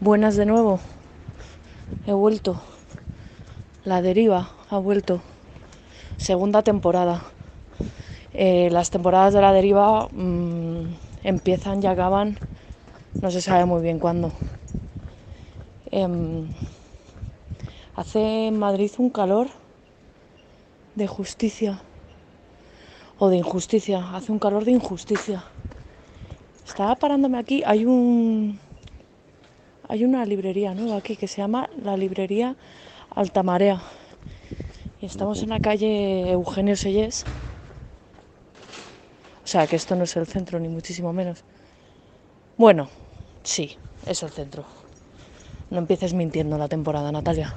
Buenas de nuevo. He vuelto. La deriva ha vuelto. Segunda temporada. Eh, las temporadas de la deriva mmm, empiezan y acaban, no se sabe muy bien cuándo. Eh, hace en Madrid un calor de justicia o de injusticia. Hace un calor de injusticia. Estaba parándome aquí. Hay un hay una librería nueva aquí que se llama la librería Altamarea. Y estamos en la calle Eugenio Sellés. O sea, que esto no es el centro, ni muchísimo menos. Bueno, sí, es el centro. No empieces mintiendo la temporada, Natalia.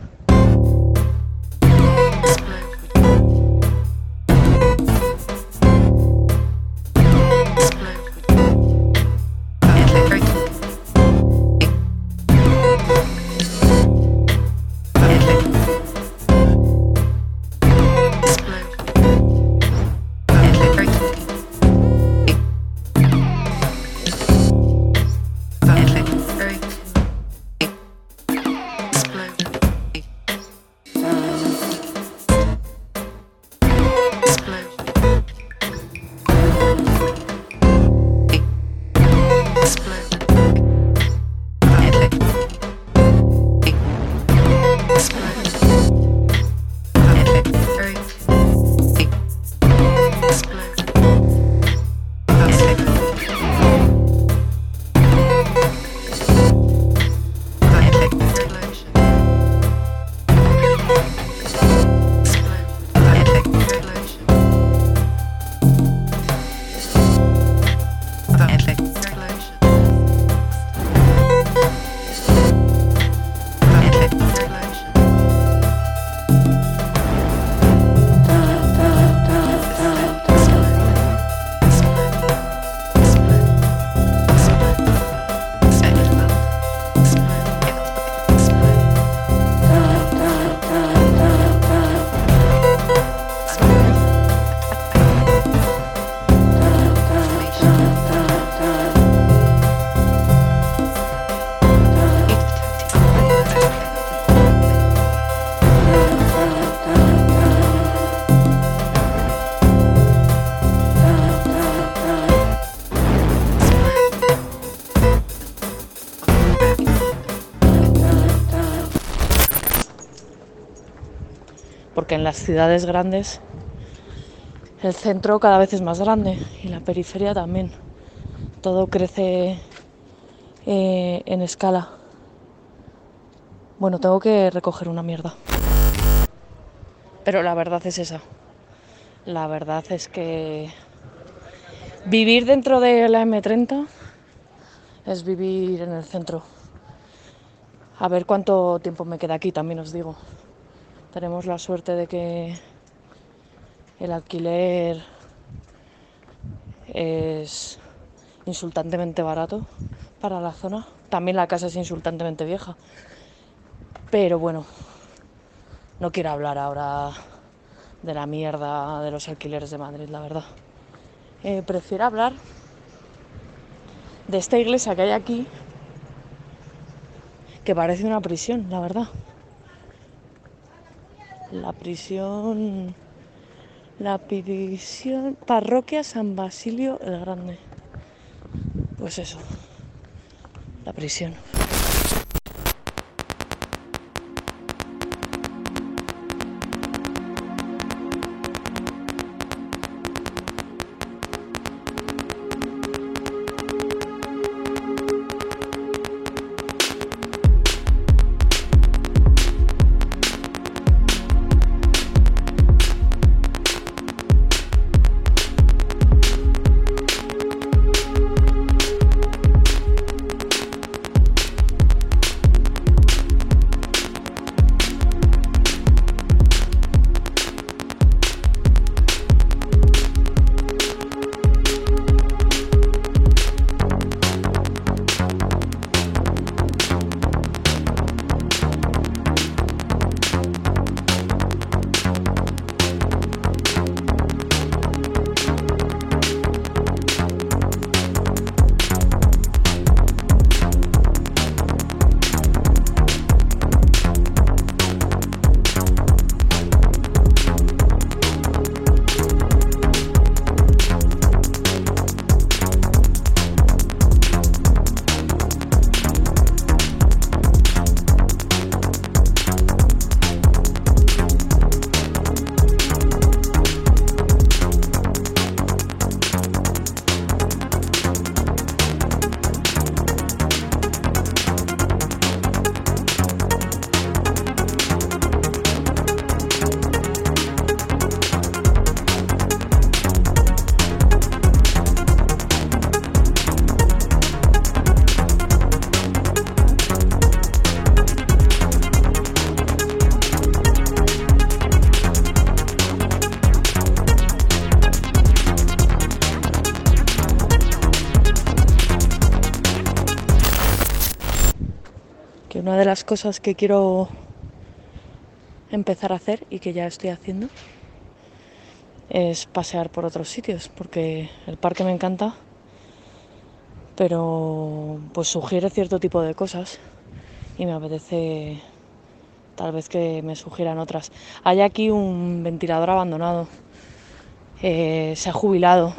En las ciudades grandes el centro cada vez es más grande y la periferia también. Todo crece eh, en escala. Bueno, tengo que recoger una mierda. Pero la verdad es esa. La verdad es que vivir dentro de la M30 es vivir en el centro. A ver cuánto tiempo me queda aquí, también os digo. Tenemos la suerte de que el alquiler es insultantemente barato para la zona. También la casa es insultantemente vieja. Pero bueno, no quiero hablar ahora de la mierda de los alquileres de Madrid, la verdad. Eh, prefiero hablar de esta iglesia que hay aquí, que parece una prisión, la verdad la prisión, la prisión, parroquia San Basilio el Grande. Pues eso, la prisión. Cosas que quiero empezar a hacer y que ya estoy haciendo es pasear por otros sitios, porque el parque me encanta, pero pues sugiere cierto tipo de cosas y me apetece tal vez que me sugieran otras. Hay aquí un ventilador abandonado, eh, se ha jubilado,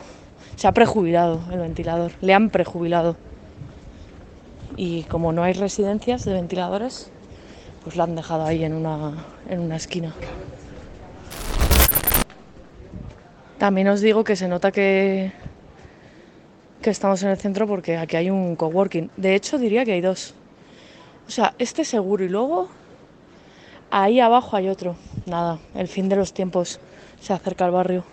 se ha prejubilado el ventilador, le han prejubilado. Y como no hay residencias de ventiladores, pues lo han dejado ahí en una, en una esquina. También os digo que se nota que, que estamos en el centro porque aquí hay un coworking. De hecho, diría que hay dos. O sea, este seguro y luego ahí abajo hay otro. Nada, el fin de los tiempos se acerca al barrio.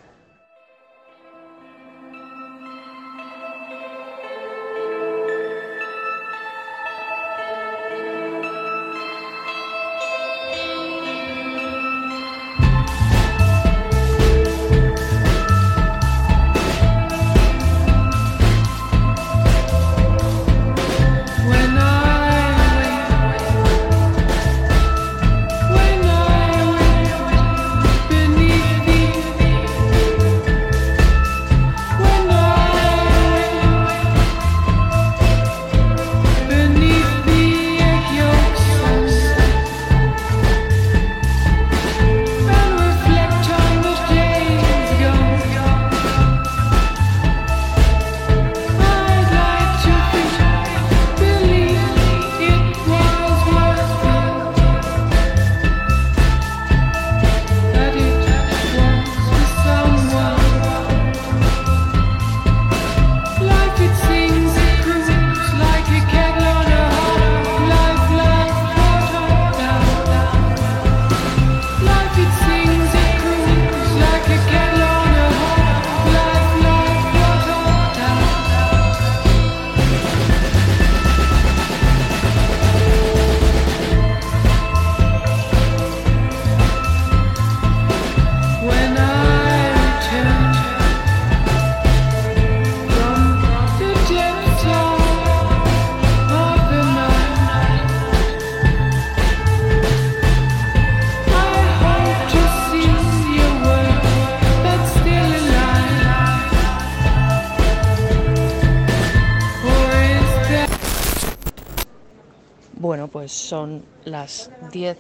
Son las 10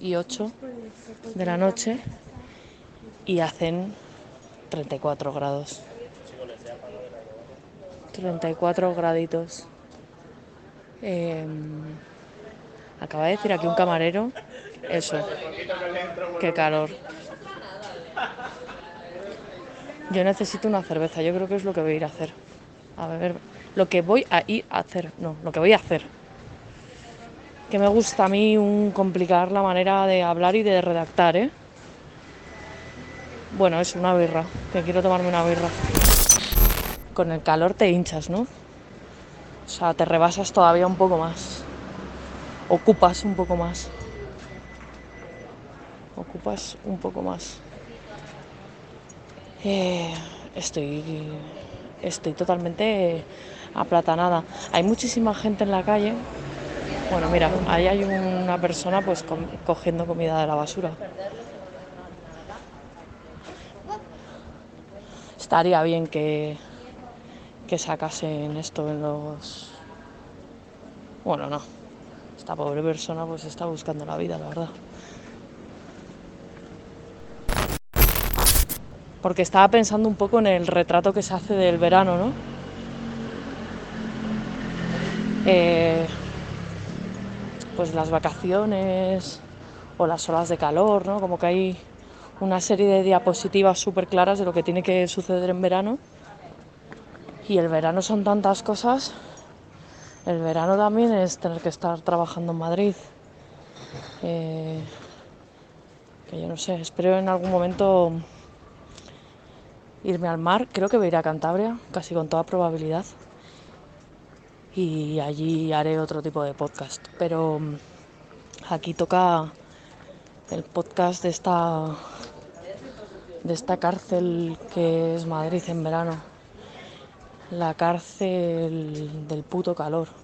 y 8 de la noche y hacen 34 grados. 34 graditos. Eh, acaba de decir aquí un camarero. Eso. Qué calor. Yo necesito una cerveza. Yo creo que es lo que voy a ir a hacer. A beber. Lo que voy a ir a hacer. No, lo que voy a hacer que me gusta a mí un complicar la manera de hablar y de redactar, ¿eh? Bueno, es una birra, que quiero tomarme una birra. Con el calor te hinchas, ¿no? O sea, te rebasas todavía un poco más. Ocupas un poco más. Ocupas un poco más. Eh, estoy, estoy totalmente aplatanada. Hay muchísima gente en la calle bueno, mira, ahí hay una persona pues cogiendo comida de la basura. Estaría bien que, que sacasen esto en los... Bueno, no. Esta pobre persona pues está buscando la vida, la verdad. Porque estaba pensando un poco en el retrato que se hace del verano, ¿no? Eh, pues las vacaciones o las olas de calor, ¿no? Como que hay una serie de diapositivas súper claras de lo que tiene que suceder en verano. Y el verano son tantas cosas. El verano también es tener que estar trabajando en Madrid. Eh, que yo no sé, espero en algún momento irme al mar. Creo que voy a ir a Cantabria, casi con toda probabilidad y allí haré otro tipo de podcast. Pero mm, aquí toca el podcast de esta de esta cárcel que es Madrid en verano. La cárcel del puto calor.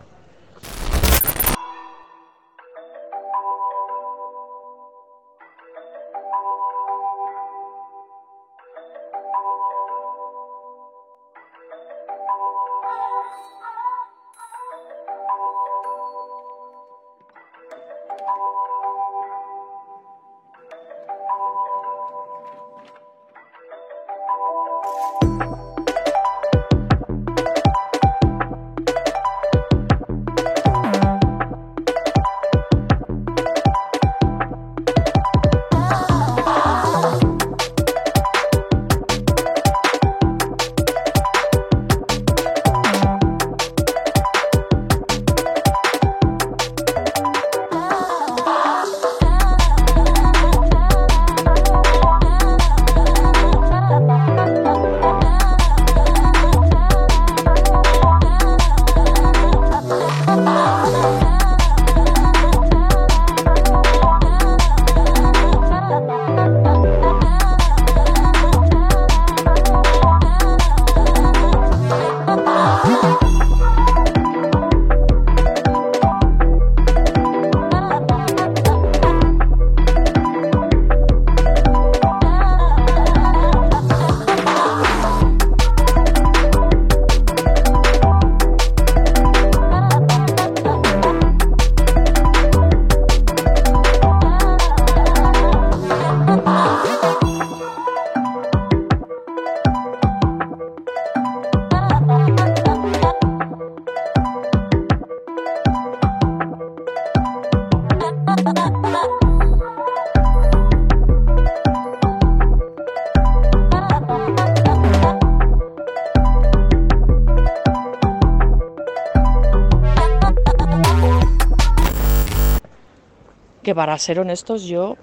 Que para ser honestos yo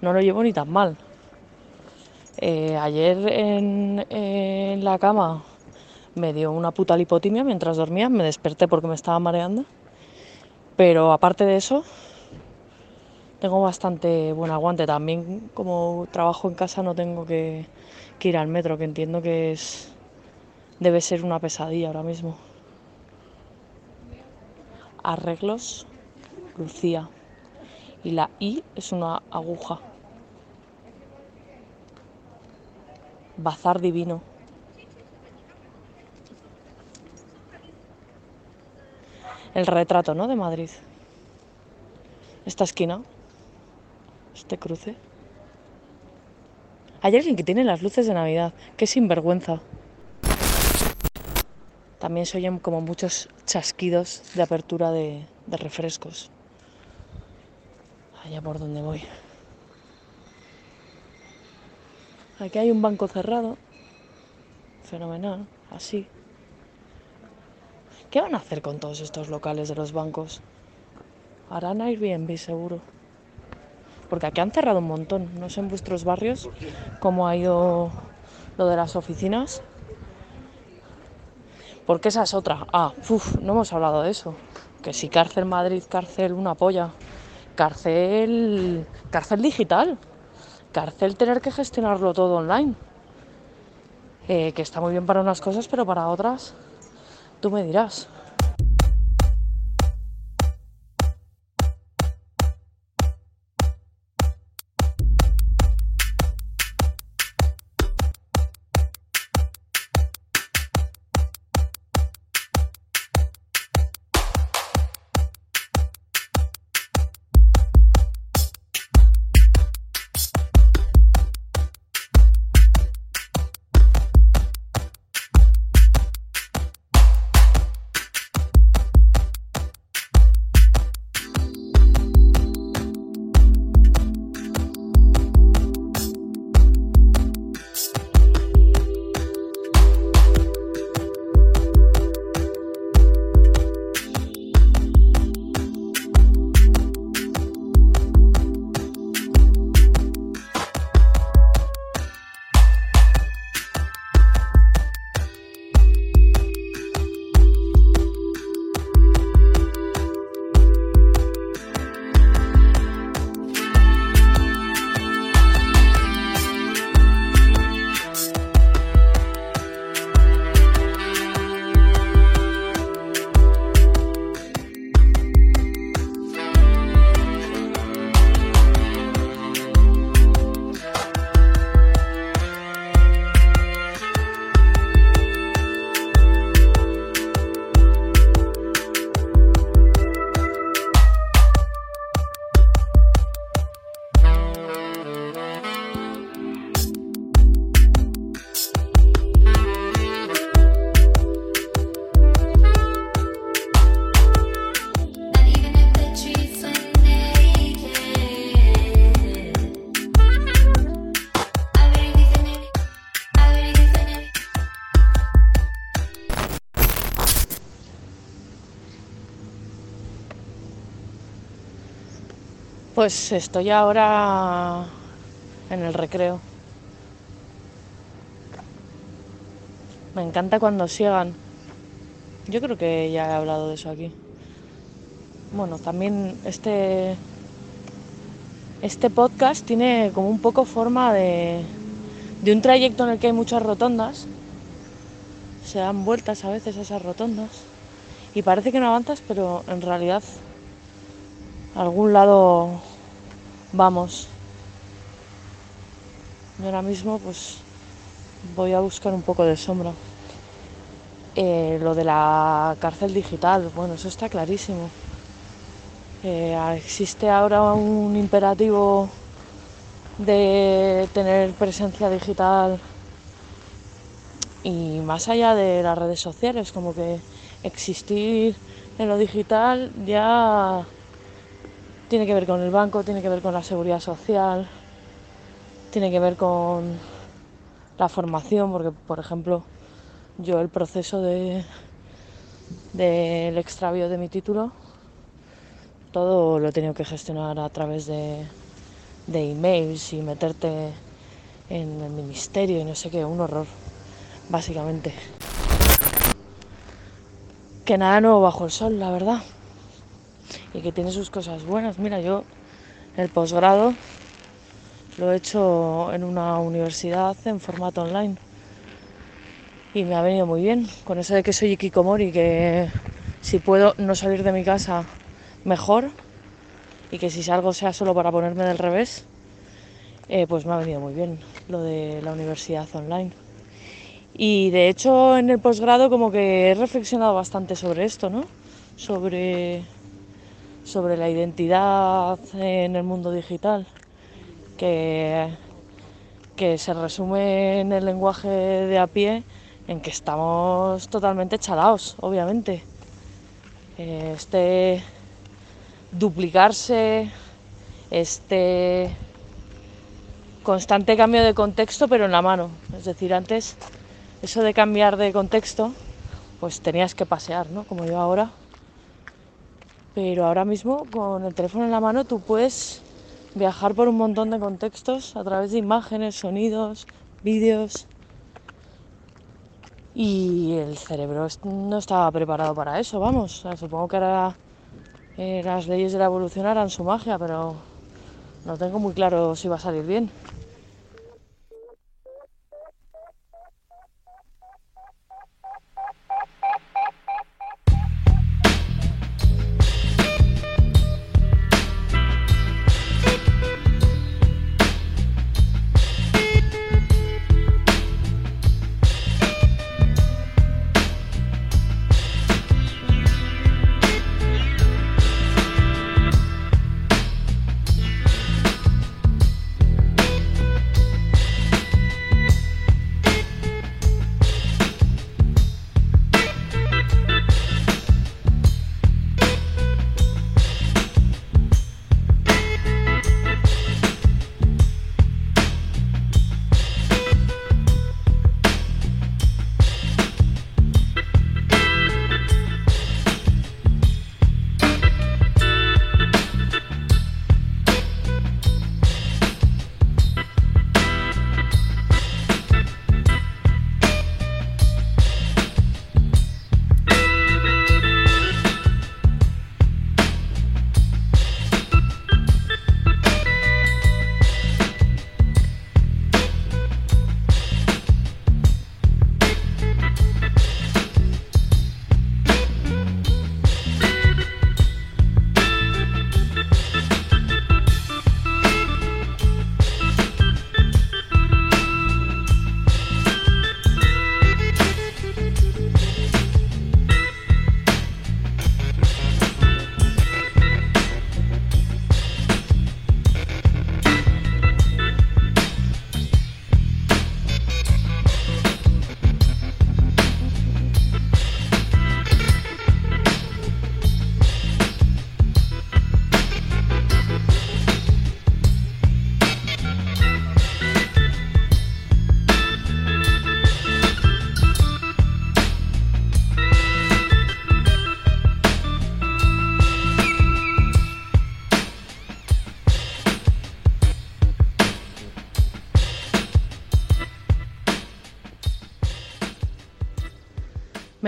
no lo llevo ni tan mal. Eh, ayer en, la cama me dio una puta lipotimia mientras dormía, me desperté porque me estaba mareando. Pero aparte de eso, tengo bastante buen aguante. También como trabajo en casa no tengo que, que ir al metro, que entiendo que es debe ser una pesadilla ahora mismo. Arreglos, Lucía. Y la I es una aguja. Bazar divino. El retrato, ¿no? De Madrid. Esta esquina. Este cruce. Hay alguien que tiene las luces de Navidad. Qué sinvergüenza. También se oyen como muchos chasquidos de apertura de, de refrescos. Allá por donde voy. Aquí hay un banco cerrado. Fenomenal. Así. ¿Qué van a hacer con todos estos locales de los bancos? Harán Airbnb seguro. Porque aquí han cerrado un montón. No sé en vuestros barrios cómo ha ido lo de las oficinas. Porque esa es otra. Ah, uf, no hemos hablado de eso. Que si cárcel Madrid, cárcel una polla. Cárcel. cárcel digital. Cárcel tener que gestionarlo todo online. Eh, que está muy bien para unas cosas, pero para otras, tú me dirás. Pues estoy ahora en el recreo. Me encanta cuando siegan. Yo creo que ya he hablado de eso aquí. Bueno, también este este podcast tiene como un poco forma de, de un trayecto en el que hay muchas rotondas. Se dan vueltas a veces esas rotondas. Y parece que no avanzas, pero en realidad algún lado vamos. Y ahora mismo pues voy a buscar un poco de sombra. Eh, lo de la cárcel digital, bueno, eso está clarísimo. Eh, existe ahora un imperativo de tener presencia digital y más allá de las redes sociales, como que existir en lo digital ya tiene que ver con el banco, tiene que ver con la seguridad social, tiene que ver con la formación, porque por ejemplo yo el proceso de del extravío de mi título todo lo he tenido que gestionar a través de, de emails y meterte en el ministerio y no sé qué, un horror, básicamente. Que nada nuevo bajo el sol, la verdad. Y que tiene sus cosas buenas. Mira, yo el posgrado lo he hecho en una universidad en formato online. Y me ha venido muy bien. Con eso de que soy Ikikomori, que si puedo no salir de mi casa, mejor. Y que si salgo sea solo para ponerme del revés. eh, pues me ha venido muy bien lo de la universidad online. Y de hecho en el posgrado como que he reflexionado bastante sobre esto, ¿no? Sobre, sobre la identidad en el mundo digital, que, que se resume en el lenguaje de a pie en que estamos totalmente chalaos, obviamente. Eh, este duplicarse, este constante cambio de contexto, pero en la mano. Es decir, antes eso de cambiar de contexto, pues tenías que pasear, ¿no? Como yo ahora. Pero ahora mismo, con el teléfono en la mano, tú puedes viajar por un montón de contextos a través de imágenes, sonidos, vídeos. Y el cerebro no estaba preparado para eso, vamos. Supongo que ahora eh, las leyes de la evolución harán su magia, pero no tengo muy claro si va a salir bien.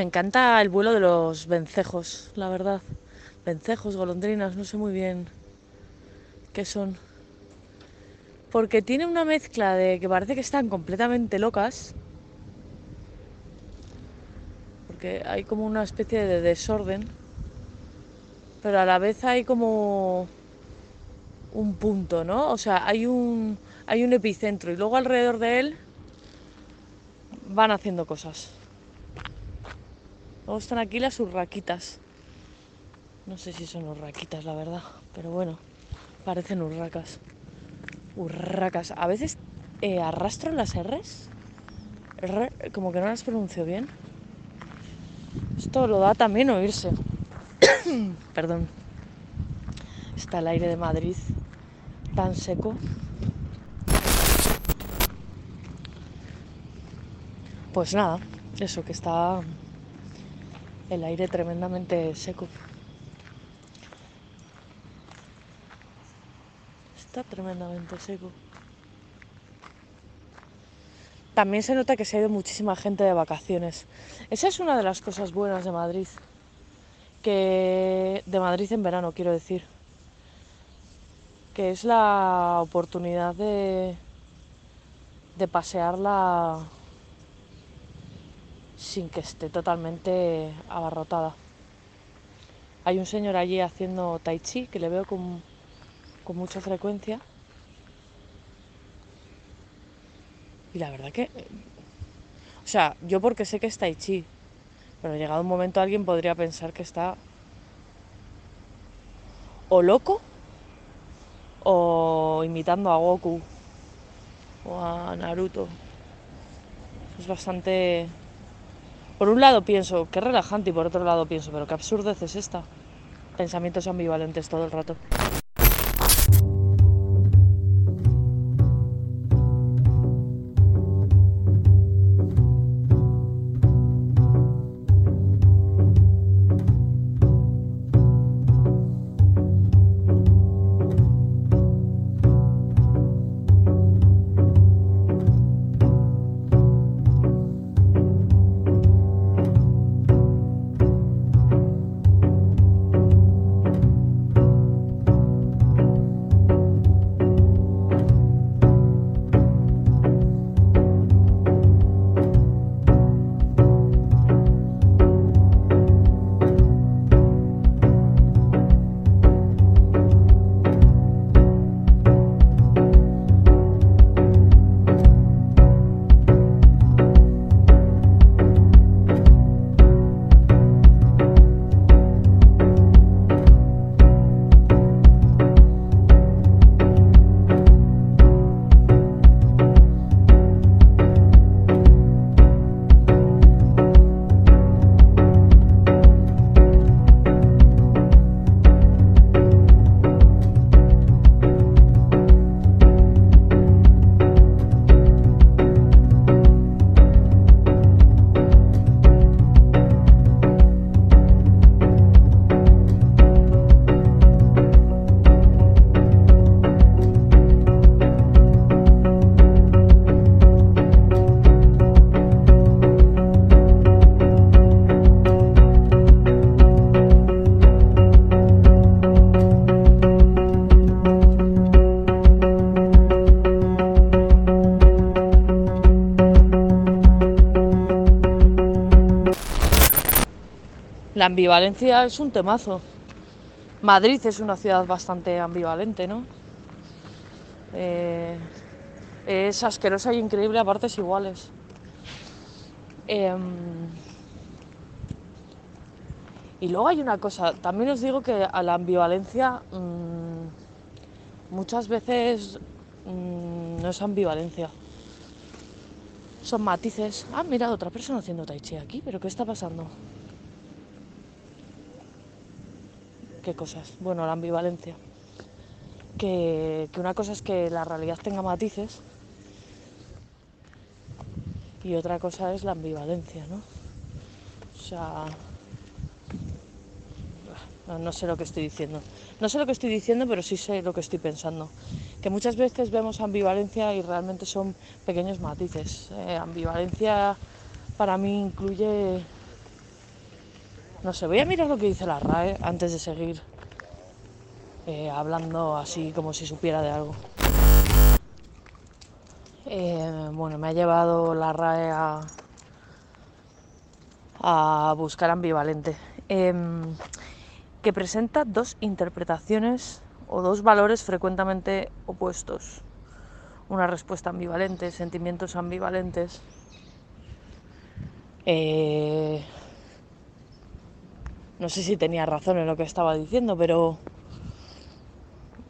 Encanta el vuelo de los vencejos, la verdad. Vencejos, golondrinas, no sé muy bien qué son. Porque tiene una mezcla de que parece que están completamente locas. Porque hay como una especie de desorden. Pero a la vez hay como un punto, ¿no? O sea, hay un, hay un epicentro y luego alrededor de él van haciendo cosas. Luego están aquí las urraquitas. No sé si son urraquitas, la verdad, pero bueno, parecen urracas. Urracas. A veces eh, arrastro las R's, R, como que no las pronuncio bien. Esto lo da también oírse. Perdón. Está el aire de Madrid tan seco. Pues nada, eso que está el aire tremendamente seco. Está tremendamente seco. También se nota que se ha ido muchísima gente de vacaciones. Esa es una de las cosas buenas de Madrid. Que de Madrid en verano, quiero decir. Que es la oportunidad de, de pasearla sin que esté totalmente abarrotada. Hay un señor allí haciendo tai chi que le veo con, con mucha frecuencia. Y la verdad que... eh, O sea, yo porque sé que es tai chi, pero llegado un momento alguien podría pensar que está o loco o imitando a Goku o a Naruto. Es bastante... Por un lado pienso, qué relajante, y por otro lado pienso, pero qué absurdez es esta. Pensamientos ambivalentes todo el rato. La ambivalencia es un temazo. Madrid es una ciudad bastante ambivalente, ¿no? Eh, es asquerosa y increíble a partes iguales. Em, y luego hay una cosa, también os digo que a la ambivalencia mm, muchas veces mm, no es ambivalencia. Son matices. Ah, mira, otra persona haciendo tai chi aquí, pero ¿qué está pasando? ¿Qué cosas? Bueno, la ambivalencia. Que, una cosa es que la realidad tenga matices y otra cosa es la ambivalencia, ¿no? O sea, no, no sé lo que estoy diciendo. No sé lo que estoy diciendo, pero sí sé lo que estoy pensando. Que muchas veces vemos ambivalencia y realmente son pequeños matices. Eh, ambivalencia para mí incluye... No sé, voy a mirar lo que dice la RAE antes de seguir eh, hablando así como si supiera de algo. Eh, bueno, me ha llevado la RAE a, a buscar ambivalente. Em, que presenta dos interpretaciones o dos valores frecuentemente opuestos. Una respuesta ambivalente, sentimientos ambivalentes. Eh, no sé si tenía razón en lo que estaba diciendo, pero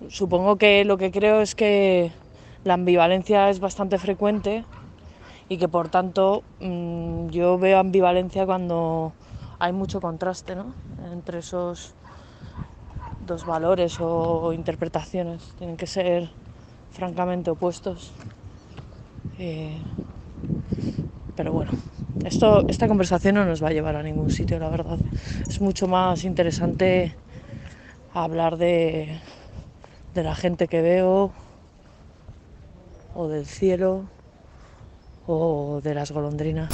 supongo que lo que creo es que la ambivalencia es bastante frecuente y que por tanto mm, yo veo ambivalencia cuando hay mucho contraste ¿no? entre esos dos valores o interpretaciones. Tienen que ser francamente opuestos. Eh, pero bueno, esto, esta conversación no nos va a llevar a ningún sitio, la verdad. Es mucho más interesante hablar de, de la gente que veo, o del cielo, o de las golondrinas.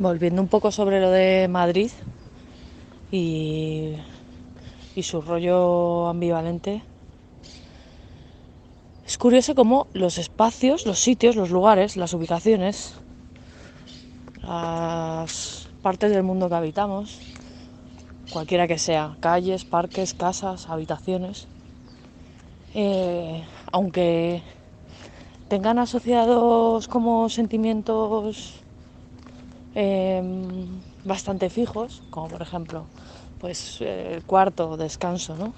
Volviendo un poco sobre lo de Madrid y, y su rollo ambivalente. Es curioso cómo los espacios, los sitios, los lugares, las ubicaciones, las partes del mundo que habitamos, cualquiera que sea, calles, parques, casas, habitaciones, eh, aunque tengan asociados como sentimientos em, bastante fijos, como por ejemplo, pues eh, el cuarto, descanso, ¿no?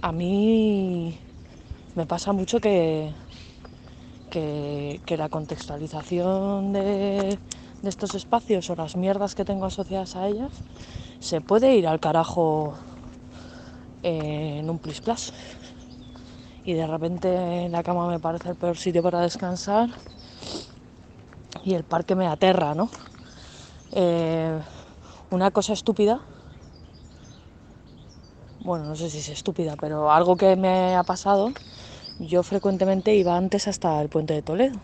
A mí me pasa mucho que, que, la contextualización de, estos espacios o las mierdas que tengo asociadas a ellas se puede ir al carajo en un plis plas. Y de repente la cama me parece el peor sitio para descansar y el parque me aterra, ¿no? Eh, una cosa estúpida, bueno, no sé si es estúpida, pero algo que me ha pasado, yo frecuentemente iba antes hasta el puente de Toledo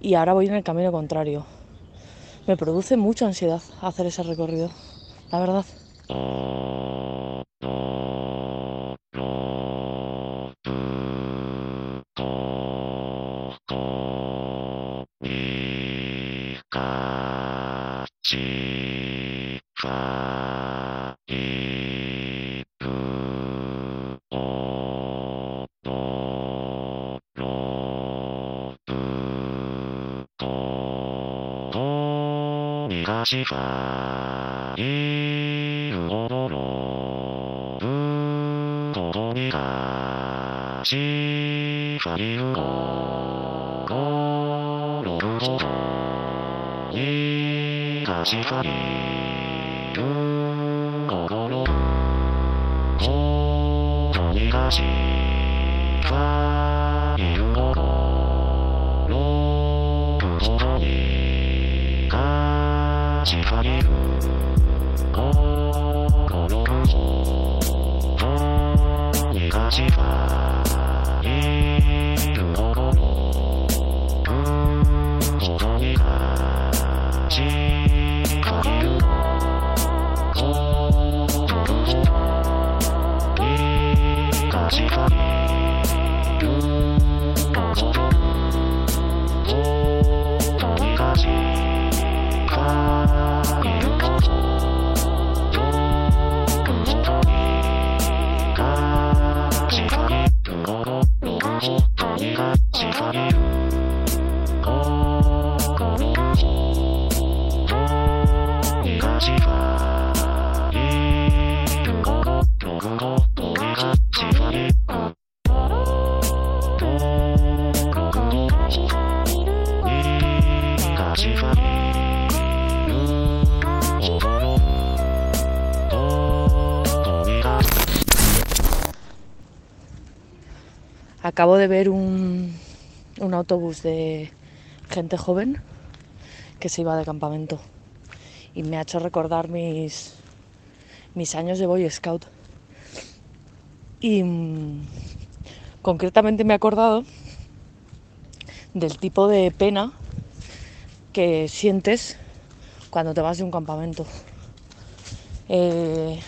y ahora voy en el camino contrario. Me produce mucha ansiedad hacer ese recorrido, la verdad. しかいるものの、ぶどこにかしかいるの、このるほど、いかしかいる、ほどにかしかしされる心にかしさる心うんどにかしされる心どうにかしさる Acabo de ver un, autobús de gente joven que se iba de campamento y me ha hecho recordar mis, mis años de Boy Scout. Y mm, concretamente me he acordado del tipo de pena que sientes cuando te vas de un campamento. Eh,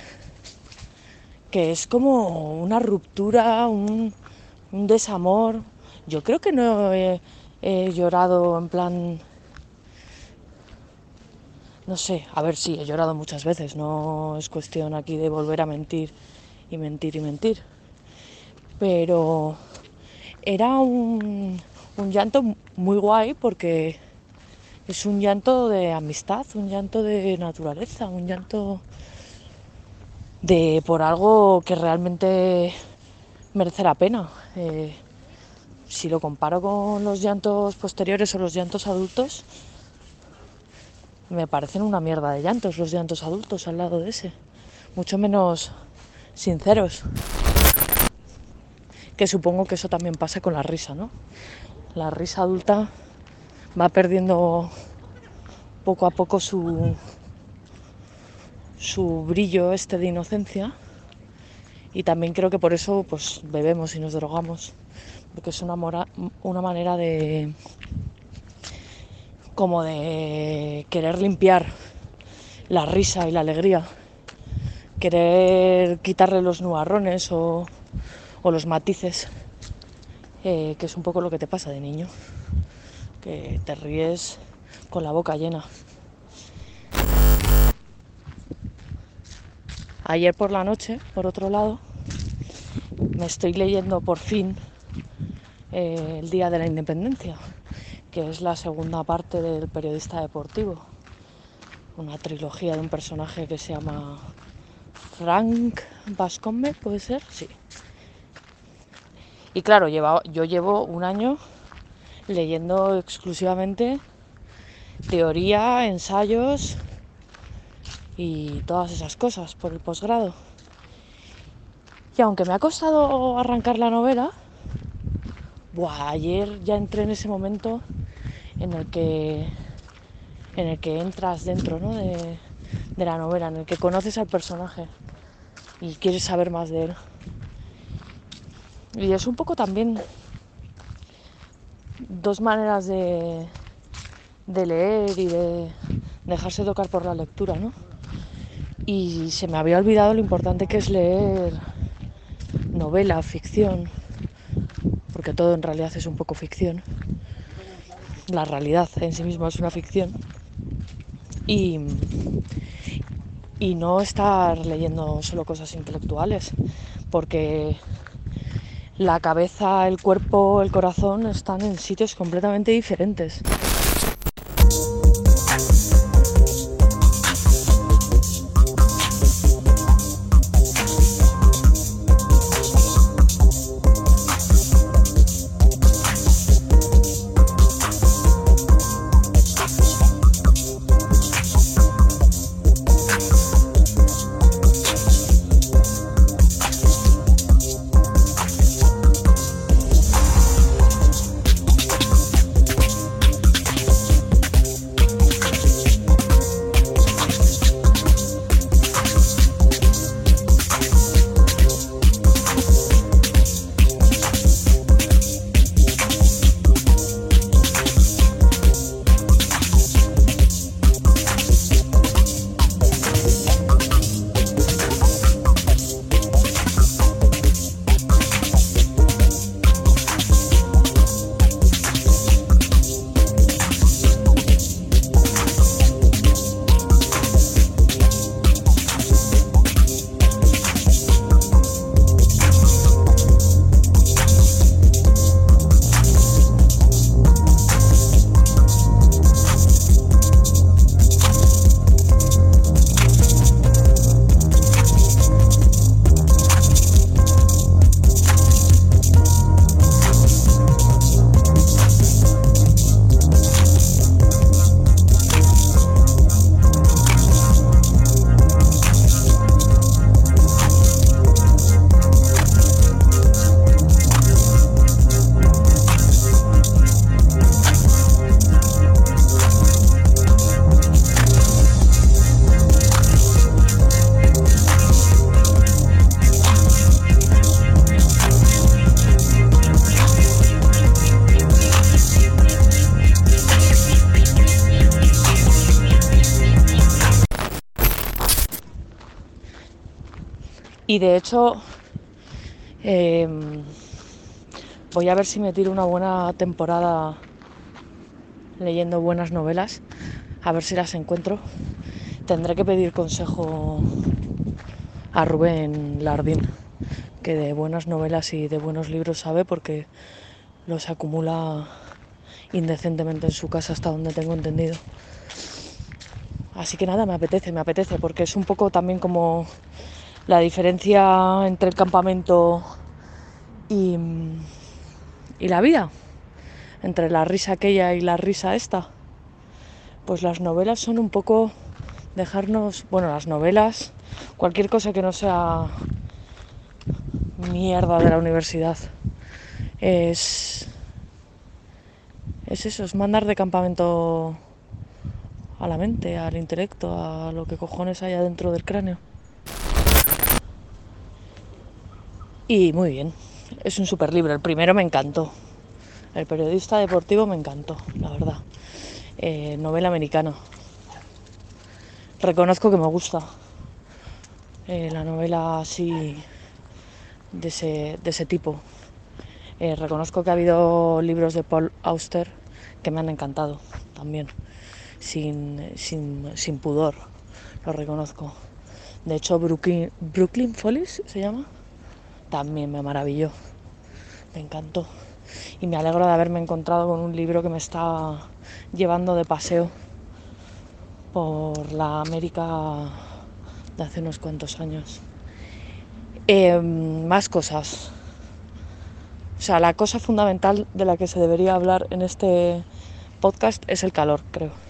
que es como una ruptura, un, un desamor. Yo creo que no he, llorado en plan no sé, a ver si he llorado muchas veces, no es cuestión aquí de volver a mentir y mentir y mentir. Pero era un, un llanto muy guay porque es un llanto de amistad, un llanto de naturaleza, un llanto de por algo que realmente merece la pena. Eh, si lo comparo con los llantos posteriores o los llantos adultos, me parecen una mierda de llantos los llantos adultos al lado de ese. Mucho menos sinceros. Que supongo que eso también pasa con la risa, ¿no? La risa adulta va perdiendo poco a poco su, su brillo este de inocencia y también creo que por eso pues bebemos y nos drogamos porque es una, mora- una manera de como de querer limpiar la risa y la alegría. Querer quitarle los nubarrones o, o los matices eh, que es un poco lo que te pasa de niño que te ríes con la boca llena Ayer por la noche, por otro lado, me estoy leyendo por fin eh, El Día de la Independencia, que es la segunda parte del periodista deportivo. Una trilogía de un personaje que se llama Frank Bascombe, ¿puede ser? Sí. Y claro, lleva- yo llevo un año leyendo exclusivamente teoría, ensayos y todas esas cosas por el posgrado. Y aunque me ha costado arrancar la novela, buah, ayer ya entré en ese momento en el que en el que entras dentro ¿no? de, de la novela, en el que conoces al personaje y quieres saber más de él. Y es un poco también dos maneras de, de leer y de dejarse tocar por la lectura, ¿no? Y se me había olvidado lo importante que es leer novela, ficción, porque todo en realidad es un poco ficción. La realidad en sí misma es una ficción. Y, y no estar leyendo solo cosas intelectuales, porque la cabeza, el cuerpo, el corazón están en sitios completamente diferentes. Y de hecho, eh, voy a ver si me tiro una buena temporada leyendo buenas novelas, a ver si las encuentro. Tendré que pedir consejo a Rubén Lardín, que de buenas novelas y de buenos libros sabe porque los acumula indecentemente en su casa hasta donde tengo entendido. Así que nada, me apetece, me apetece, porque es un poco también como la diferencia entre el campamento y, la vida, entre la risa aquella y la risa esta. Pues las novelas son un poco dejarnos, bueno, las novelas, cualquier cosa que no sea mierda de la universidad, es, es eso, es mandar de campamento a la mente, al intelecto, a lo que cojones hay adentro del cráneo. Y muy bien, es un super libro. El primero me encantó. El periodista deportivo me encantó, la verdad. Eh, novela americana. Reconozco que me gusta eh, la novela así de ese, de ese tipo. Eh, reconozco que ha habido libros de Paul Auster que me han encantado también, sin, sin, sin pudor, lo reconozco. De hecho, Brooklyn, Brooklyn Follies se llama, también me maravilló, me encantó. Y me alegro de haberme encontrado con un libro que me está llevando de paseo por la América de hace unos cuantos años. Eh, más cosas. O sea, la cosa fundamental de la que se debería hablar en este podcast es el calor, creo.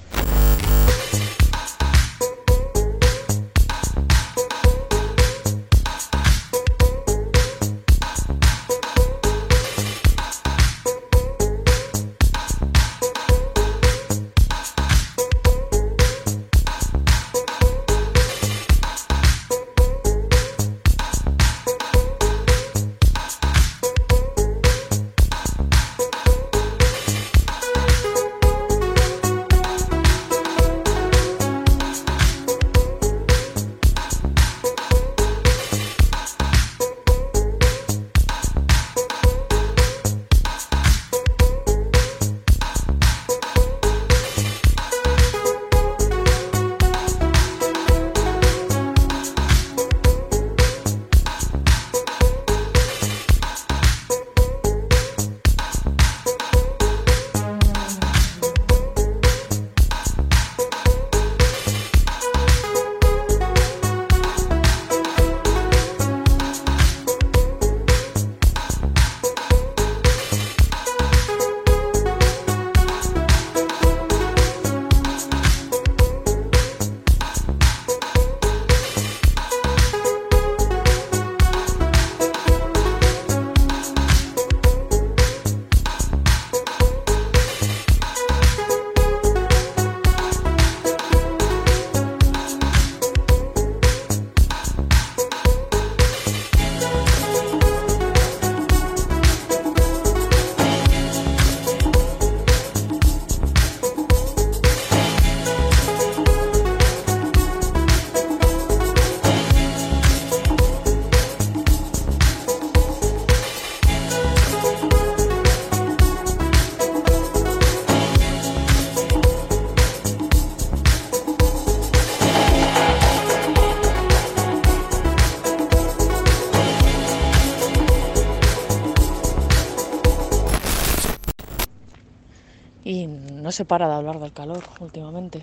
Se para de hablar del calor últimamente.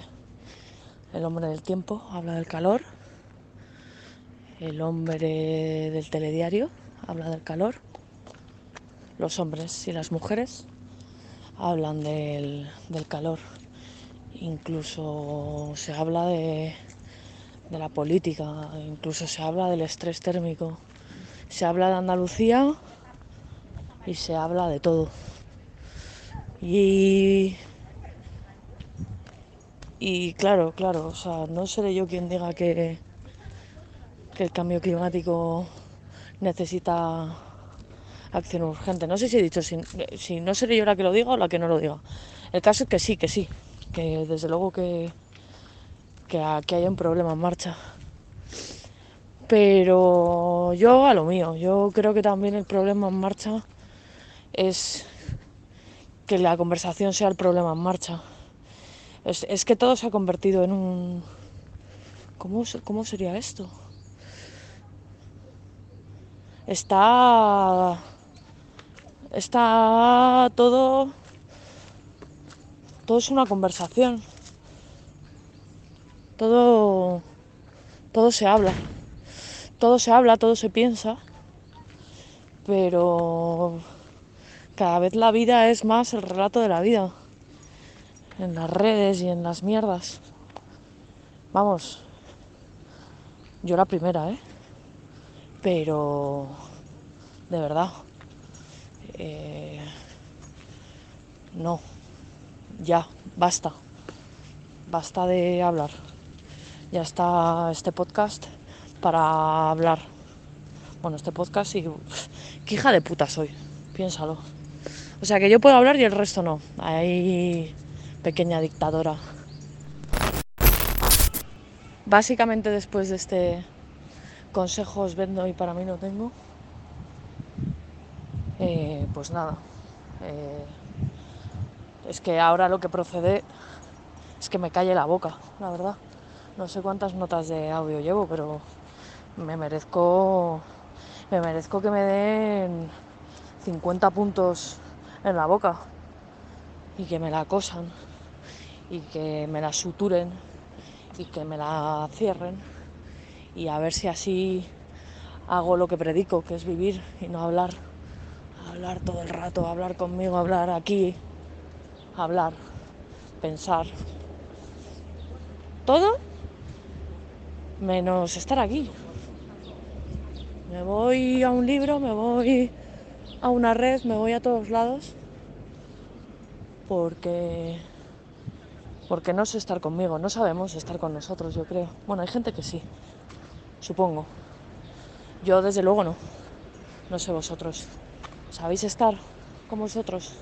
El hombre del tiempo habla del calor. El hombre del telediario habla del calor. Los hombres y las mujeres hablan del, del calor. Incluso se habla de, de la política, incluso se habla del estrés térmico. Se habla de Andalucía y se habla de todo. Y, y claro, claro, o sea, no seré yo quien diga que, que el cambio climático necesita acción urgente. No sé si he dicho, si, si no seré yo la que lo diga o la que no lo diga. El caso es que sí, que sí, que desde luego que, que, que hay un problema en marcha. Pero yo a lo mío, yo creo que también el problema en marcha es que la conversación sea el problema en marcha. Es, que todo se ha convertido en un... ¿Cómo, ¿Cómo sería esto? Está... Está todo... Todo es una conversación. Todo... Todo se habla. Todo se habla, todo se piensa. Pero cada vez la vida es más el relato de la vida. En las redes y en las mierdas. Vamos. Yo la primera, ¿eh? Pero... De verdad. eh, no. Ya, basta. basta de hablar. Ya está este podcast para hablar. Bueno, este podcast y... ¿Qué hija de puta soy? Piénsalo. O sea, que yo puedo hablar y el resto no. Ahí, pequeña dictadora. Básicamente después de este consejo os vendo y para mí no tengo. eh, pues nada. eh, es que ahora lo que procede es que me calle la boca, la verdad. No sé cuántas notas de audio llevo, pero me merezco me merezco que me den 50 puntos en la boca y que me la acosan y que me la suturen y que me la cierren y a ver si así hago lo que predico, que es vivir y no hablar. Hablar todo el rato, hablar conmigo, hablar aquí, hablar, pensar. Todo menos estar aquí. Me voy a un libro, me voy a una red, me voy a todos lados porque porque no sé estar conmigo, no sabemos estar con nosotros, yo creo. Bueno, hay gente que sí, supongo. Yo desde luego no. No sé vosotros. ¿Sabéis estar con vosotros?